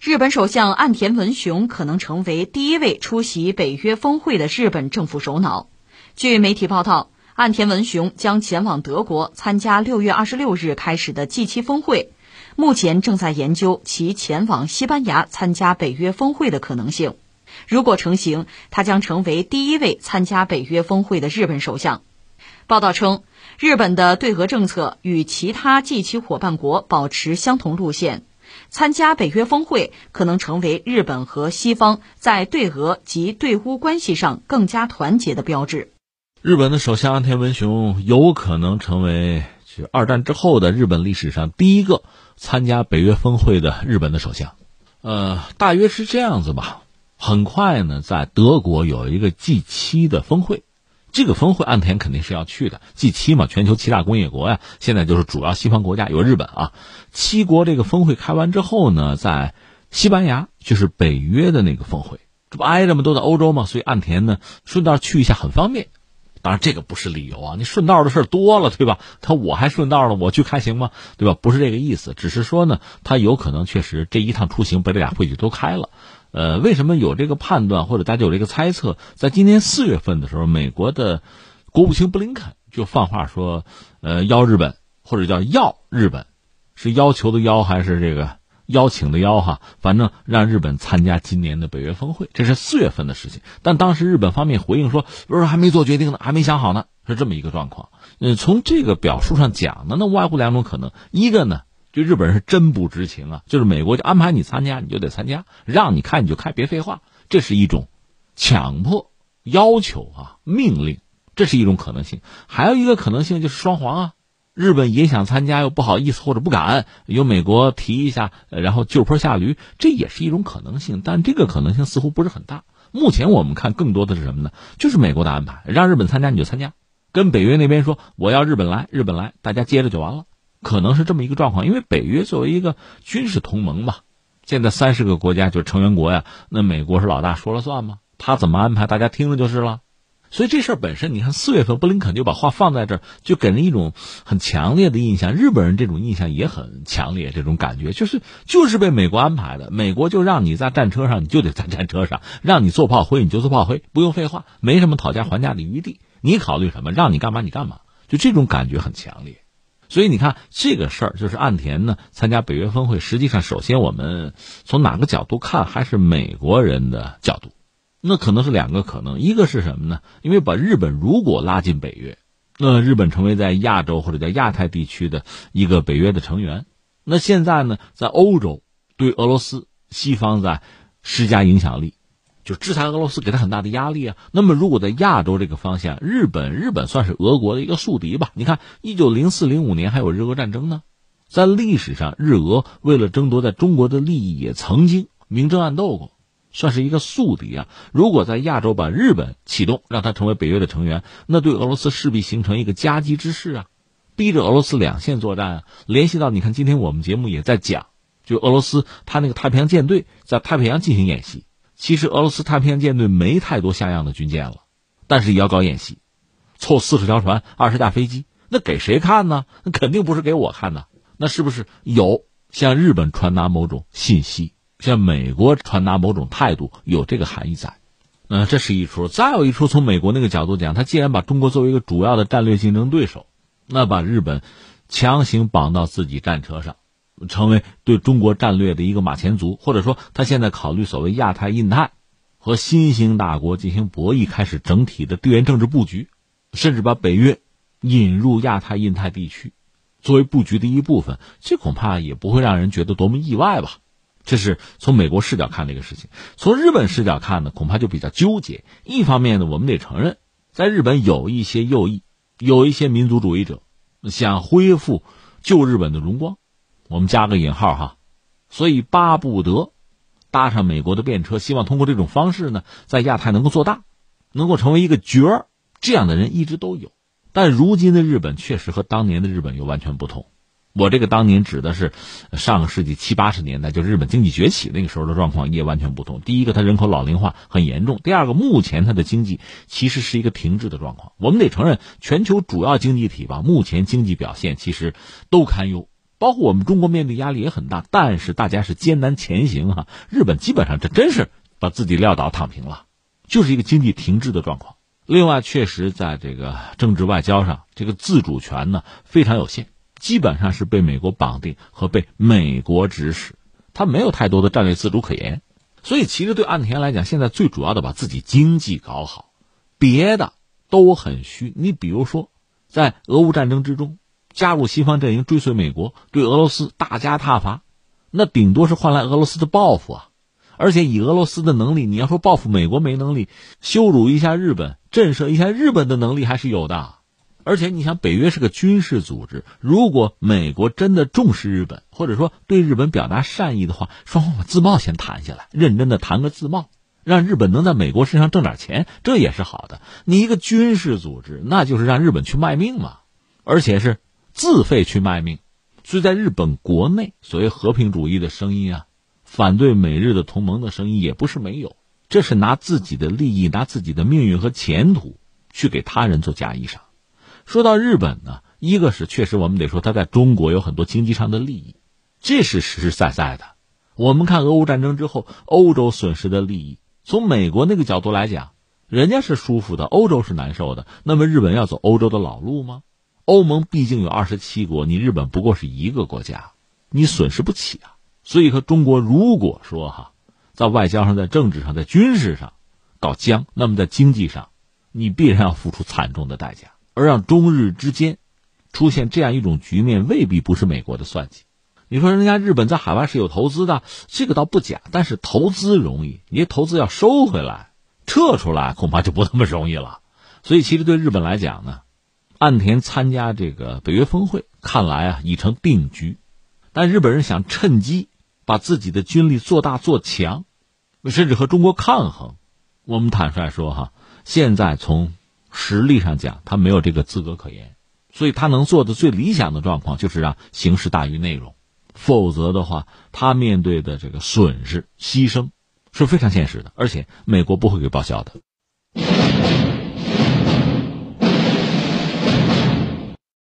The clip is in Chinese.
日本首相岸田文雄可能成为第一位出席北约峰会的日本政府首脑。据媒体报道，岸田文雄将前往德国参加六月二十六日开始的 G7 峰会，目前正在研究其前往西班牙参加北约峰会的可能性。如果成行，他将成为第一位参加北约峰会的日本首相。报道称，日本的对俄政策与其他 G7 伙伴国保持相同路线。参加北约峰会可能成为日本和西方在对俄及对乌关系上更加团结的标志。日本的首相安田文雄有可能成为就二战之后的日本历史上第一个参加北约峰会的日本的首相。呃，大约是这样子吧。很快呢，在德国有一个 G 七的峰会。这个峰会，岸田肯定是要去的。G 七嘛，全球七大工业国呀，现在就是主要西方国家有日本啊。七国这个峰会开完之后呢，在西班牙就是北约的那个峰会，这不挨着吗？都在欧洲嘛，所以岸田呢顺道去一下很方便。当然这个不是理由啊，你顺道的事多了，对吧？他我还顺道了，我去开行吗？对吧？不是这个意思，只是说呢，他有可能确实这一趟出行把这俩会议都开了。呃，为什么有这个判断，或者大家有这个猜测？在今年四月份的时候，美国的国务卿布林肯就放话说，呃，邀日本或者叫要日本，是要求的邀还是这个邀请的邀哈？反正让日本参加今年的北约峰会，这是四月份的事情。但当时日本方面回应说，不是还没做决定呢，还没想好呢，是这么一个状况。嗯，从这个表述上讲呢，那外乎两种可能，一个呢。就日本人是真不知情啊！就是美国就安排你参加，你就得参加，让你开你就开，别废话。这是一种强迫要求啊，命令，这是一种可能性。还有一个可能性就是双簧啊，日本也想参加，又不好意思或者不敢，由美国提一下，然后就坡下驴，这也是一种可能性。但这个可能性似乎不是很大。目前我们看更多的是什么呢？就是美国的安排，让日本参加你就参加，跟北约那边说我要日本来，日本来，大家接着就完了。可能是这么一个状况，因为北约作为一个军事同盟嘛，现在三十个国家就是成员国呀，那美国是老大说了算吗？他怎么安排，大家听了就是了。所以这事儿本身，你看四月份布林肯就把话放在这儿，就给人一种很强烈的印象。日本人这种印象也很强烈，这种感觉就是就是被美国安排的，美国就让你在战车上，你就得在战车上，让你做炮灰你就做炮灰，不用废话，没什么讨价还价的余地。你考虑什么？让你干嘛你干嘛，就这种感觉很强烈。所以你看这个事儿，就是岸田呢参加北约峰会，实际上首先我们从哪个角度看，还是美国人的角度，那可能是两个可能，一个是什么呢？因为把日本如果拉进北约，那日本成为在亚洲或者在亚太地区的一个北约的成员，那现在呢，在欧洲对俄罗斯西方在施加影响力。就制裁俄罗斯，给他很大的压力啊。那么，如果在亚洲这个方向，日本日本算是俄国的一个宿敌吧？你看，一九零四零五年还有日俄战争呢，在历史上，日俄为了争夺在中国的利益，也曾经明争暗斗过，算是一个宿敌啊。如果在亚洲把日本启动，让他成为北约的成员，那对俄罗斯势必形成一个夹击之势啊，逼着俄罗斯两线作战啊。联系到你看，今天我们节目也在讲，就俄罗斯他那个太平洋舰队在太平洋进行演习。其实俄罗斯太平洋舰队没太多像样的军舰了，但是也要搞演习，凑四十条船、二十架飞机，那给谁看呢？那肯定不是给我看的。那是不是有向日本传达某种信息，向美国传达某种态度，有这个含义在？嗯，这是一出。再有一出，从美国那个角度讲，他既然把中国作为一个主要的战略竞争对手，那把日本强行绑到自己战车上。成为对中国战略的一个马前卒，或者说他现在考虑所谓亚太、印太和新兴大国进行博弈，开始整体的地缘政治布局，甚至把北约引入亚太、印太地区，作为布局的一部分，这恐怕也不会让人觉得多么意外吧？这是从美国视角看这个事情，从日本视角看呢，恐怕就比较纠结。一方面呢，我们得承认，在日本有一些右翼，有一些民族主义者想恢复旧日本的荣光。我们加个引号哈，所以巴不得搭上美国的便车，希望通过这种方式呢，在亚太能够做大，能够成为一个角儿。这样的人一直都有，但如今的日本确实和当年的日本又完全不同。我这个当年指的是上个世纪七八十年代，就日本经济崛起那个时候的状况也完全不同。第一个，它人口老龄化很严重；第二个，目前它的经济其实是一个停滞的状况。我们得承认，全球主要经济体吧，目前经济表现其实都堪忧。包括我们中国面对压力也很大，但是大家是艰难前行啊。日本基本上这真是把自己撂倒躺平了，就是一个经济停滞的状况。另外，确实在这个政治外交上，这个自主权呢非常有限，基本上是被美国绑定和被美国指使，他没有太多的战略自主可言。所以，其实对岸田来讲，现在最主要的把自己经济搞好，别的都很虚。你比如说，在俄乌战争之中。加入西方阵营，追随美国，对俄罗斯大加挞伐，那顶多是换来俄罗斯的报复啊！而且以俄罗斯的能力，你要说报复美国没能力，羞辱一下日本，震慑一下日本的能力还是有的。而且你想，北约是个军事组织，如果美国真的重视日本，或者说对日本表达善意的话，双方把自贸先谈下来，认真的谈个自贸，让日本能在美国身上挣点钱，这也是好的。你一个军事组织，那就是让日本去卖命嘛，而且是。自费去卖命，所以在日本国内，所谓和平主义的声音啊，反对美日的同盟的声音也不是没有。这是拿自己的利益、拿自己的命运和前途去给他人做嫁衣裳。说到日本呢，一个是确实我们得说他在中国有很多经济上的利益，这是实实在在的。我们看俄乌战争之后，欧洲损失的利益，从美国那个角度来讲，人家是舒服的，欧洲是难受的。那么日本要走欧洲的老路吗？欧盟毕竟有二十七国，你日本不过是一个国家，你损失不起啊。所以和中国如果说哈，在外交上、在政治上、在军事上搞僵，那么在经济上，你必然要付出惨重的代价。而让中日之间出现这样一种局面，未必不是美国的算计。你说人家日本在海外是有投资的，这个倒不假，但是投资容易，你投资要收回来、撤出来，恐怕就不那么容易了。所以，其实对日本来讲呢。岸田参加这个北约峰会，看来啊已成定局，但日本人想趁机把自己的军力做大做强，甚至和中国抗衡。我们坦率说哈，现在从实力上讲，他没有这个资格可言。所以他能做的最理想的状况，就是让形式大于内容。否则的话，他面对的这个损失、牺牲是非常现实的，而且美国不会给报销的。